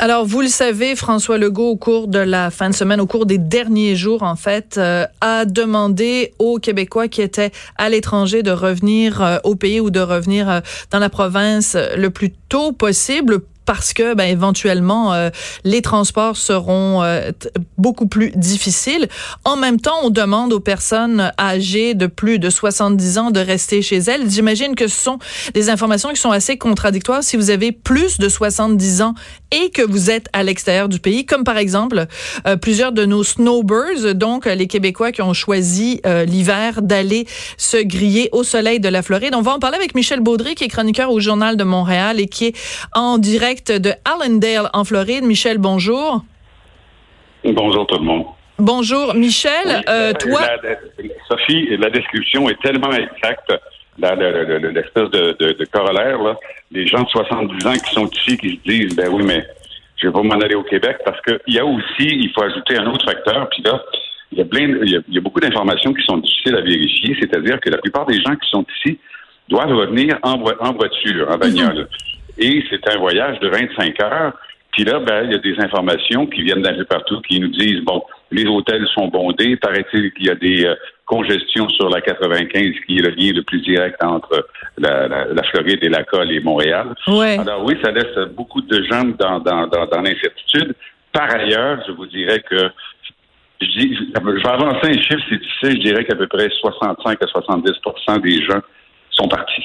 Alors, vous le savez, François Legault, au cours de la fin de semaine, au cours des derniers jours, en fait, euh, a demandé aux Québécois qui étaient à l'étranger de revenir euh, au pays ou de revenir euh, dans la province le plus tôt possible parce que ben, éventuellement euh, les transports seront euh, beaucoup plus difficiles. En même temps, on demande aux personnes âgées de plus de 70 ans de rester chez elles. J'imagine que ce sont des informations qui sont assez contradictoires si vous avez plus de 70 ans et que vous êtes à l'extérieur du pays, comme par exemple euh, plusieurs de nos snowbirds, donc les Québécois qui ont choisi l'hiver d'aller se griller au soleil de la Floride. On va en parler avec Michel Baudry, qui est chroniqueur au Journal de Montréal et qui est en direct de Allendale en Floride. Michel, bonjour. Bonjour tout le monde. Bonjour, Michel. Euh, toi. Sophie, la description est tellement exacte. L'espèce de, de, corollaire, là, les gens de 70 ans qui sont ici, qui se disent, ben oui, mais je vais pas m'en aller au Québec parce qu'il y a aussi, il faut ajouter un autre facteur, puis là, il y a, plein, il y a beaucoup d'informations qui sont difficiles à vérifier, c'est-à-dire que la plupart des gens qui sont ici doivent revenir en, en voiture, en bagnole. Et c'est un voyage de 25 heures. Puis là, ben, il y a des informations qui viennent d'un peu partout qui nous disent, bon, les hôtels sont bondés. Paraît-il qu'il y a des euh, congestions sur la 95, qui est le lien le plus direct entre la, la, Floride et la Colle et Montréal. Ouais. Alors oui, ça laisse beaucoup de gens dans, dans, dans, dans l'incertitude. Par ailleurs, je vous dirais que je, dis, je vais avancer un chiffre, c'est difficile, je dirais qu'à peu près 65 à 70 des gens sont partis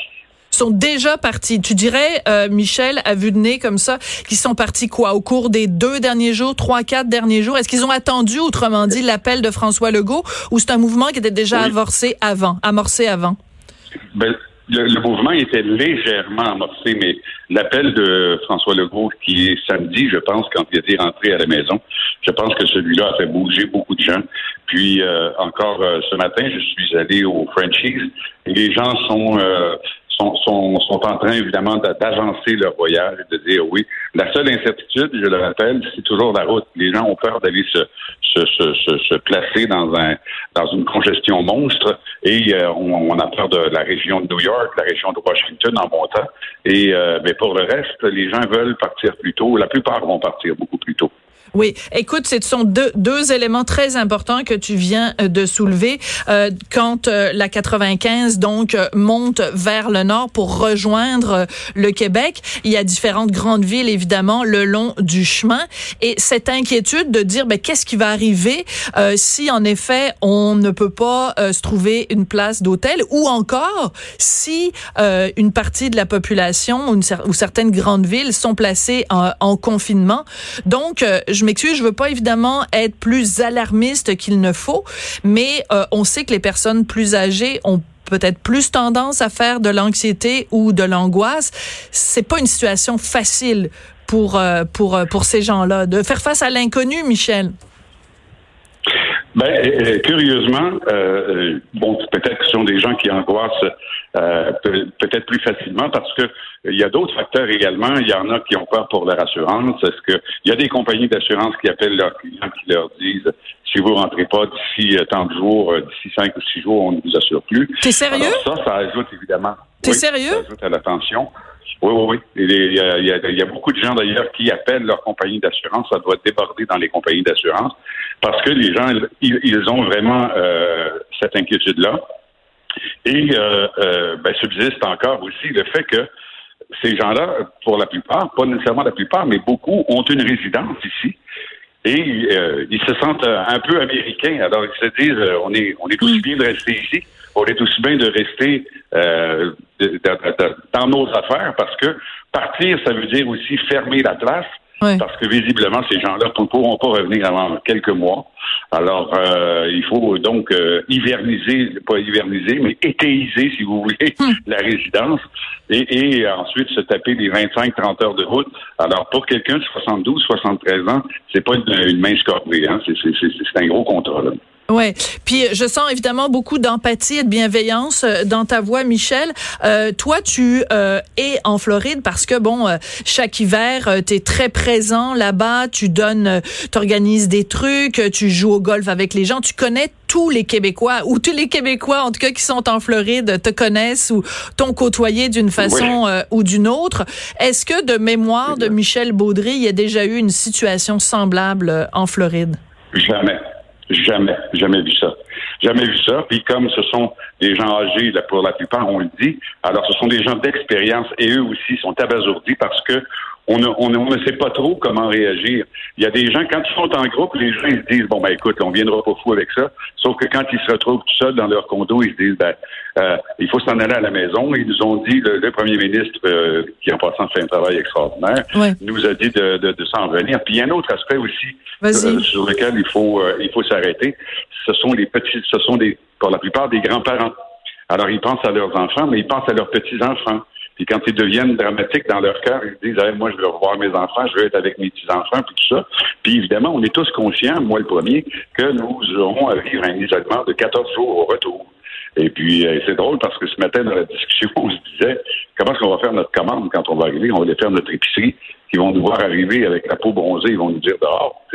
sont déjà partis. Tu dirais, euh, Michel, à vue de nez comme ça, qu'ils sont partis quoi? Au cours des deux derniers jours, trois, quatre derniers jours? Est-ce qu'ils ont attendu, autrement dit, l'appel de François Legault, ou c'est un mouvement qui était déjà amorcé avant, amorcé avant? Ben, le, mouvement était légèrement amorcé, mais l'appel de François Legault, qui est samedi, je pense, quand il était rentré à la maison, je pense que celui-là a fait bouger beaucoup de gens. Puis euh, encore euh, ce matin, je suis allé au Franchise et les gens sont sont, sont, sont en train, évidemment, d'avancer leur voyage et de dire oui. La seule incertitude, je le rappelle, c'est toujours la route. Les gens ont peur d'aller se, se, se, se, placer dans, un, dans une congestion monstre et euh, on, on, a peur de la région de New York, la région de Washington en montant. Et euh, mais pour le reste, les gens veulent partir plus tôt. La plupart vont partir beaucoup plus tôt. Oui, écoute, ce sont deux, deux éléments très importants que tu viens euh, de soulever. Euh, quand euh, la 95 donc monte vers le nord pour rejoindre le Québec, il y a différentes grandes villes évidemment le long du chemin et cette inquiétude de dire ben qu'est-ce qui va arriver si en effet on ne peut pas se trouver une place d'hôtel ou encore si une partie de la population ou, une, certaines grandes villes sont placées en, en confinement. Donc je m'excuse, je veux pas évidemment être plus alarmiste qu'il ne faut, mais euh, on sait que les personnes plus âgées ont peut-être plus tendance à faire de l'anxiété ou de l'angoisse. C'est pas une situation facile pour euh, pour euh, pour ces gens-là de faire face à l'inconnu, Michel. Ben, curieusement, bon, peut-être que ce sont des gens qui angoissent peut-être plus facilement parce que il y a d'autres facteurs également. Il y en a qui ont peur pour leur assurance. Est-ce que il y a des compagnies d'assurance qui appellent leurs clients qui leur disent si vous rentrez pas d'ici euh, tant de jours, euh, d'ici cinq ou six jours, on ne vous assure plus. T'es sérieux? ça, ça ajoute évidemment. T'es sérieux? Ça ajoute à l'attention. Oui, oui, oui. Il y, a, beaucoup de gens d'ailleurs qui appellent leur compagnie d'assurance. Ça doit déborder dans les compagnies d'assurance parce que les gens, ils, ont vraiment euh, cette inquiétude-là. Et euh, euh, ben, subsiste encore aussi le fait que ces gens-là, pour la plupart, pas nécessairement la plupart, mais beaucoup, ont une résidence ici. Et euh, ils se sentent euh, un peu américains. Alors, ils se disent, euh, on est, on est aussi bien de rester ici. On est aussi bien de rester dans nos affaires parce que partir, ça veut dire aussi fermer la place. Parce que visiblement, ces gens-là ne pourront pas revenir avant quelques mois. Alors, euh, il faut donc euh, hiverniser, pas hiverniser, mais éthéiser, si vous voulez, hmm. la résidence et, ensuite se taper les 25-30 heures de route. Alors, pour quelqu'un de 72, 73 ans, c'est pas une, une mince corvée, hein? c'est un gros contrat. Là. Ouais. Puis je sens évidemment beaucoup d'empathie et de bienveillance euh, dans ta voix, Michel. Euh, toi, tu euh, es en Floride parce que bon, euh, chaque hiver, euh, tu es très présent là-bas. Tu donnes, tu organises des trucs, tu joues au golf avec les gens. Tu connais tous les Québécois ou tous les Québécois en tout cas qui sont en Floride te connaissent ou t'ont côtoyé d'une façon ou d'une autre. Est-ce que de mémoire de Michel Baudry, il y a déjà eu une situation semblable en Floride? Jamais. Jamais, jamais vu ça. Jamais vu ça. Puis comme ce sont des gens âgés, là, pour la plupart, on le dit, alors ce sont des gens d'expérience et eux aussi sont abasourdis parce que on ne, on, ne, sait pas trop comment réagir. Il y a des gens, quand ils sont en groupe, les gens ils se disent, bon, ben écoute, on viendra pas fou avec ça. Sauf que quand ils se retrouvent tout seuls dans leur condo, ils se disent, ben, euh, il faut s'en aller à la maison. Ils nous ont dit, le, premier ministre, euh, qui en passant fait un travail extraordinaire, nous a dit de, de, de s'en venir. Puis il y a un autre aspect aussi euh, sur lequel il faut, il faut s'arrêter. Ce sont les petits, ce sont des, pour la plupart des grands-parents. Alors ils pensent à leurs enfants, mais ils pensent à leurs petits-enfants. Puis quand ils deviennent dramatiques dans leur cœur, ils disent moi je veux revoir mes enfants, je veux être avec mes petits enfants, puis tout ça. Puis évidemment, on est tous conscients, moi le premier, que nous aurons à vivre un isolement de 14 jours au retour. Et puis, euh, c'est drôle parce que ce matin, dans la discussion, on se disait comment est-ce qu'on va faire notre commande quand on va arriver? On va aller faire notre épicerie. Ils vont nous voir arriver avec la peau bronzée, ils vont nous dire dehors.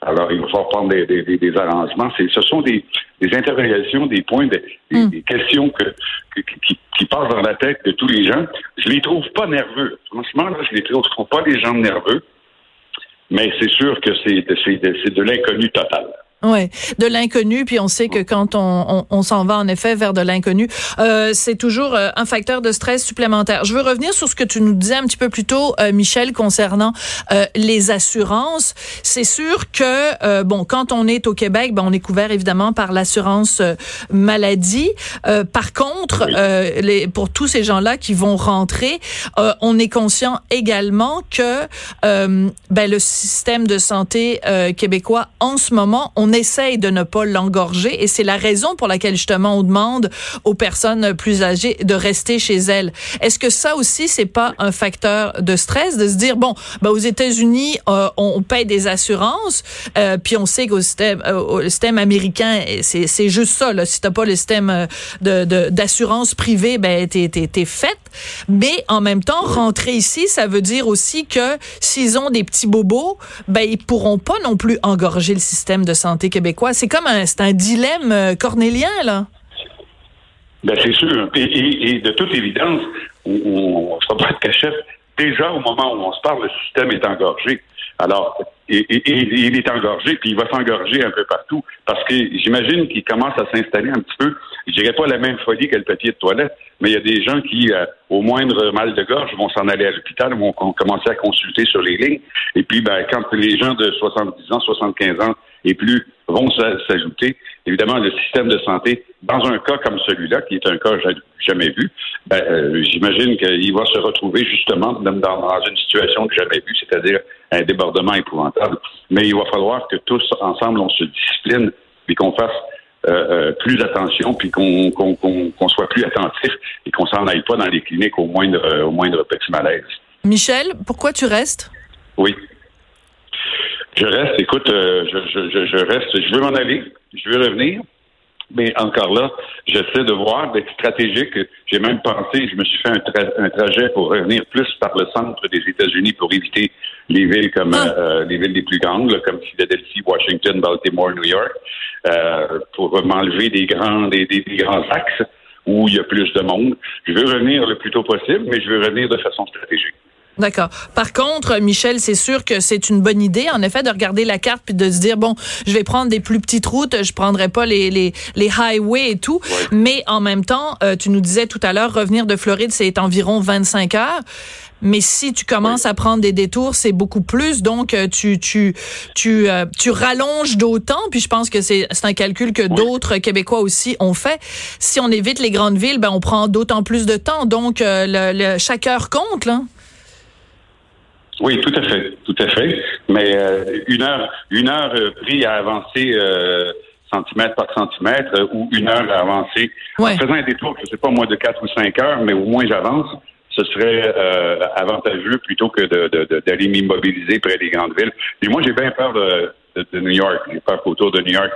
Alors, il va falloir prendre des, des, des, arrangements. ce sont des, des interrogations, des points, des, hmm. questions que, qui, qui, passent dans la tête de tous les gens. Je les trouve pas nerveux. Franchement, là, je les trouve, trouve pas des gens nerveux. Mais c'est sûr que c'est de l'inconnu total. Ouais, de l'inconnu, puis on sait que quand on, on, on s'en va en effet vers de l'inconnu, euh, c'est toujours euh, un facteur de stress supplémentaire. Je veux revenir sur ce que tu nous disais un petit peu plus tôt, euh, Michel, concernant euh, les assurances. C'est sûr que bon, quand on est au Québec, ben, on est couvert évidemment par l'assurance maladie. par contre, les, pour tous ces gens-là qui vont rentrer, on est conscient également que ben, le système de santé québécois en ce moment, on essaye de ne pas l'engorger et c'est la raison pour laquelle justement on demande aux personnes plus âgées de rester chez elles. Est-ce que ça aussi c'est pas un facteur de stress de se dire bon ben aux États-Unis euh, on, paye des assurances euh, puis on sait qu'au système, euh, système américain c'est c'est juste ça là si t'as pas le système de d'assurance privée ben t'es t'es faite mais en même temps rentrer ici ça veut dire aussi que s'ils ont des petits bobos ben ils pourront pas non plus engorger le système de santé québécois. C'est comme un, un dilemme euh, cornélien, là. Ben, c'est sûr. Et, de toute évidence, on ne sera pas de cachette. Déjà, au moment où on se parle, le système est engorgé. Alors, et, il est engorgé, puis il va s'engorger un peu partout, parce que j'imagine qu'il commence à s'installer un petit peu, je dirais pas la même folie que le papier de toilette, mais il y a des gens qui, euh, au moindre mal de gorge, vont s'en aller à l'hôpital, vont commencer à consulter sur les lignes, et puis ben, quand les gens de 70 ans, 75 ans et plus vont s'ajouter. Évidemment, le système de santé, dans un cas comme celui-là, qui est un cas jamais vu, ben, euh, j'imagine qu'il va se retrouver justement dans, dans une situation que jamais vue, c'est-à-dire un débordement épouvantable. Mais il va falloir que tous ensemble, on se discipline et qu'on fasse euh, euh, plus attention, puis qu'on qu'on soit plus attentif et qu'on s'en aille pas dans les cliniques au moindre, au moindre petit malaise. Michel, pourquoi tu restes? Oui. Je reste, écoute, euh, je, je, je, reste, je veux m'en aller, je veux revenir, mais encore là, j'essaie de voir d'être stratégique. J'ai même pensé, je me suis fait un, un, trajet pour revenir plus par le centre des États-Unis pour éviter les villes comme ah. euh, les villes les plus grandes, comme Philadelphie, Washington, Baltimore, New York, euh, pour m'enlever des grands, des, des, des grands axes où il y a plus de monde. Je veux revenir le plus tôt possible, mais je veux revenir de façon stratégique. D'accord. Par contre, Michel, c'est sûr que c'est une bonne idée, en effet, de regarder la carte puis de se dire bon, je vais prendre des plus petites routes, je prendrai pas les les, les highways et tout. Mais en même temps, euh, tu nous disais tout à l'heure, revenir de Floride, c'est environ 25 heures. Mais si tu commences à prendre des détours, c'est beaucoup plus. Donc, euh, tu tu tu euh, tu rallonges d'autant. Puis je pense que c'est c'est un calcul que d'autres Québécois aussi ont fait. Si on évite les grandes villes, ben on prend d'autant plus de temps. Donc, le, le, chaque heure compte là. Oui, tout à fait, tout à fait. Mais euh, une heure, une heure euh, pris à avancer euh, centimètre par centimètre euh, ou une heure à avancer Ouais. en faisant un détour, je sais pas moi de quatre ou cinq heures, mais au moins j'avance. Ce serait euh, avantageux plutôt que de- de- de- d'aller m'immobiliser près des grandes villes. Et moi, j'ai bien peur de, de- de New York. J'ai peur qu'autour de New York,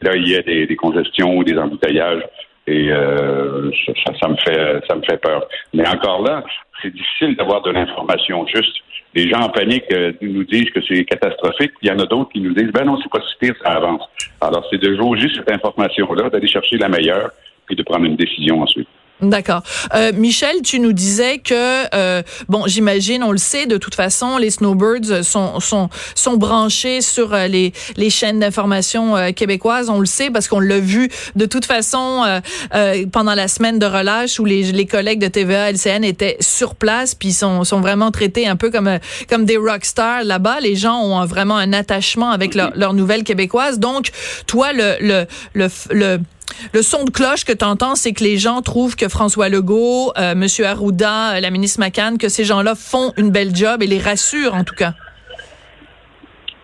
là, il y ait des, des congestions ou des embouteillages. Et euh, ça- ça me fait ça me fait peur. Mais encore là, c'est difficile d'avoir de l'information juste. Les gens en panique euh, nous disent que c'est catastrophique. Il y en a d'autres qui nous disent ben non, c'est pas si pire, ça avance. Alors c'est de jauger cette information-là, d'aller chercher la meilleure, puis de prendre une décision ensuite. D'accord. Euh, Michel, tu nous disais que euh, bon, j'imagine, on le sait, de toute façon, les snowbirds sont sont sont branchés sur euh, les les chaînes d'information euh, québécoises. On le sait parce qu'on l'a vu de toute façon euh, euh, pendant la semaine de relâche où les les collègues de TVA LCN étaient sur place puis sont sont vraiment traités un peu comme comme des rockstars là-bas. Les gens ont vraiment un attachement avec leur leur nouvelle québécoise. Donc, toi, le le le, le le son de cloche que tu entends, c'est que les gens trouvent que François Legault, euh, M. Arruda, euh, la ministre McCann, que ces gens-là font une belle job et les rassurent en tout cas.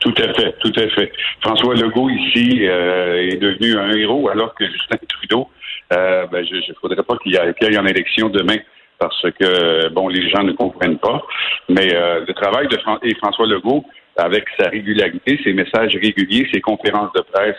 Tout à fait, tout à fait. François Legault ici euh, est devenu un héros alors que Justin Trudeau, euh, ben, je ne faudrait pas qu'il y, ait- ait en élection demain parce que bon, les gens ne comprennent pas. Mais euh, le travail de François Legault, avec sa régularité, ses messages réguliers, ses conférences de presse,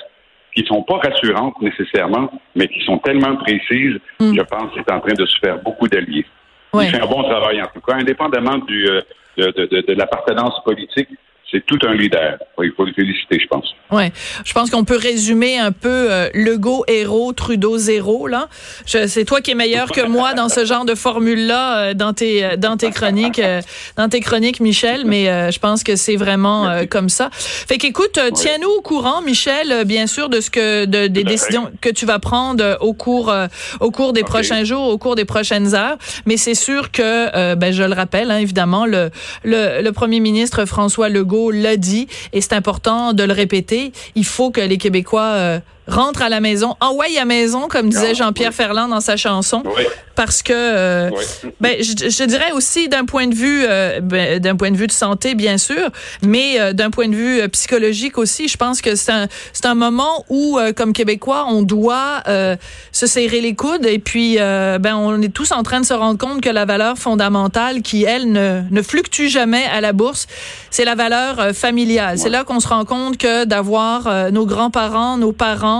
qui sont pas rassurantes nécessairement, mais qui sont tellement précises, je pense qu'il est en train de se faire beaucoup d'alliés. Ouais. Il fait un bon travail en tout cas, indépendamment du, euh, de, de, de, de l'appartenance politique. C'est tout un leader. Il faut le féliciter, je pense. Ouais, je pense qu'on peut résumer un peu euh, Legault héros, Trudeau zéro là. C'est toi qui es meilleur que moi dans ce genre de formule là dans tes euh, dans tes chroniques euh, dans tes chroniques Michel, mais euh, je pense que c'est vraiment euh, comme ça. Fait qu'écoute, euh, tiens-nous au courant Michel, euh, bien sûr de ce que de, des décisions que tu vas prendre euh, au cours euh, au cours des prochains jours, au cours des prochaines heures, mais c'est sûr que euh, ben je le rappelle hein, évidemment le, le le premier ministre François Legault l'a dit et c'est important de le répéter, il faut que les Québécois euh, rentrent à la maison, envoient à maison comme disait Ah, Jean-Pierre oui. Ferland dans sa chanson Oui. parce que euh, Oui. ben, je, je dirais aussi d'un point de vue euh, ben, d'un point de vue de santé bien sûr, mais euh, d'un point de vue euh, psychologique aussi, je pense que c'est un c'est un moment où euh, comme québécois, on doit euh, se serrer les coudes et puis ben on est tous en train de se rendre compte que la valeur fondamentale qui elle ne ne fluctue jamais à la bourse, c'est la valeur familiale. C'est là qu'on se rend compte que d'avoir euh, nos grands-parents, nos parents,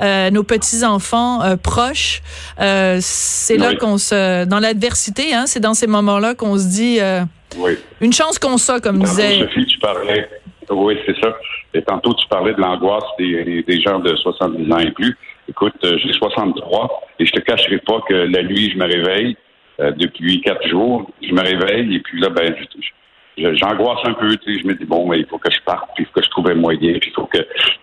euh, nos petits-enfants euh, proches, euh, c'est là qu'on se dans l'adversité, hein, c'est dans ces moments-là qu'on se dit Oui. une chance qu'on ça, comme Tantôt, disait. Sophie, tu parlais. Oui, c'est ça. Et tantôt, tu parlais de l'angoisse des, des- gens de 70 ans et plus. Écoute, j'ai 63 et je te cacherai pas que la nuit, je me réveille depuis quatre jours. Je me réveille et puis là, ben, je- je- j'angoisse un peu. Tu sais, je me dis bon, ben, il faut que je parte, puis il faut que je trouve un moyen, puis il faut que,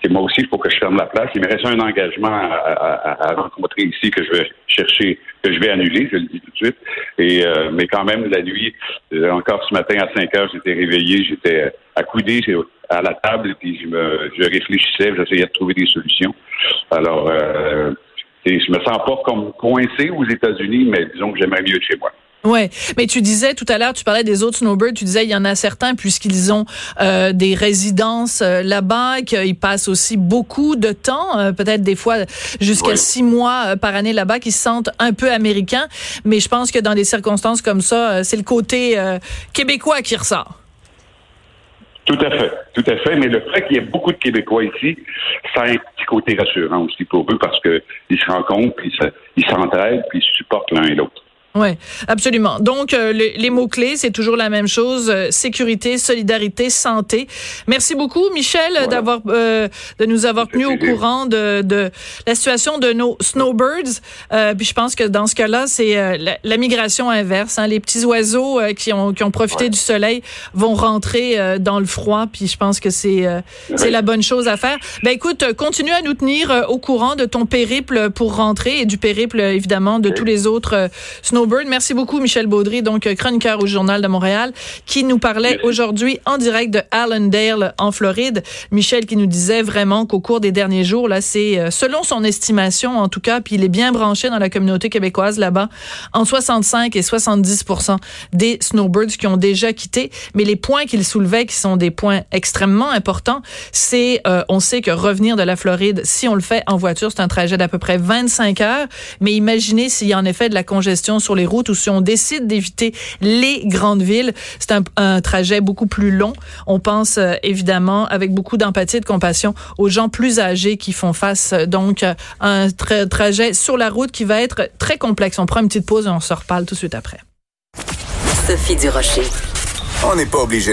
moi aussi, il faut que je ferme la place. Il me reste un engagement à, à- à- rencontrer ici que je vais chercher, que je vais annuler. Je le dis tout de suite. Et euh, mais quand même, la nuit, euh, encore ce matin à 5 heures, j'étais réveillé, j'étais accoudé à la table, puis je me, je réfléchissais, j'essayais de trouver des solutions. Alors, euh, et je me sens pas comme coincé aux États-Unis, mais disons que j'aimerais mieux chez moi. Ouais, mais tu disais tout à l'heure, tu parlais des autres snowbirds, tu disais il y en a certains puisqu'ils ont euh, des résidences euh, là-bas, qu'ils passent aussi beaucoup de temps, euh, peut-être des fois jusqu'à Oui. six mois par année là-bas, qui se sentent un peu américains. Mais je pense que dans des circonstances comme ça, c'est le côté québécois qui ressort. Tout à fait, tout à fait. Mais le fait qu'il y ait beaucoup de Québécois ici, ça a un petit côté rassurant aussi pour eux parce que ils se rencontrent, puis ils s'entraident, puis ils supportent l'un et l'autre. Oui, absolument. Donc, euh, les, les mots-clés, c'est toujours la même chose. euh, sécurité, solidarité, santé. Merci beaucoup, Michel, Voilà. d'avoir euh, de nous avoir tenus au courant de, de la situation de nos snowbirds. Euh, puis je pense que dans ce cas-là, c'est euh, la, la migration inverse. Hein. Les petits oiseaux euh, qui ont qui ont profité Ouais. du soleil vont rentrer euh, dans le froid. Puis je pense que c'est euh, c'est Ouais. la bonne chose à faire. Ben écoute, continue à nous tenir au courant de ton périple pour rentrer et du périple évidemment de Ok. tous les autres snowbirds Merci beaucoup, Michel Baudry, donc chroniqueur au Journal de Montréal, qui nous parlait aujourd'hui en direct de Allendale, en Floride. Michel qui nous disait vraiment qu'au cours des derniers jours, là, c'est euh, selon son estimation, en tout cas, puis il est bien branché dans la communauté québécoise là-bas, en 65 et 70 des snowbirds qui ont déjà quitté. Mais les points qu'il soulevait, qui sont des points extrêmement importants, c'est, euh, on sait que revenir de la Floride, si on le fait en voiture, c'est un trajet d'à peu près 25 heures. Mais imaginez s'il y a en effet de la congestion sur les routes ou si on décide d'éviter les grandes villes, c'est un, un, trajet beaucoup plus long. On pense euh, évidemment avec beaucoup d'empathie et de compassion aux gens plus âgés qui font face euh, donc à un tra trajet sur la route qui va être très complexe. On prend une petite pause et on se reparle tout de suite après. Sophie Durocher. On n'est pas obligé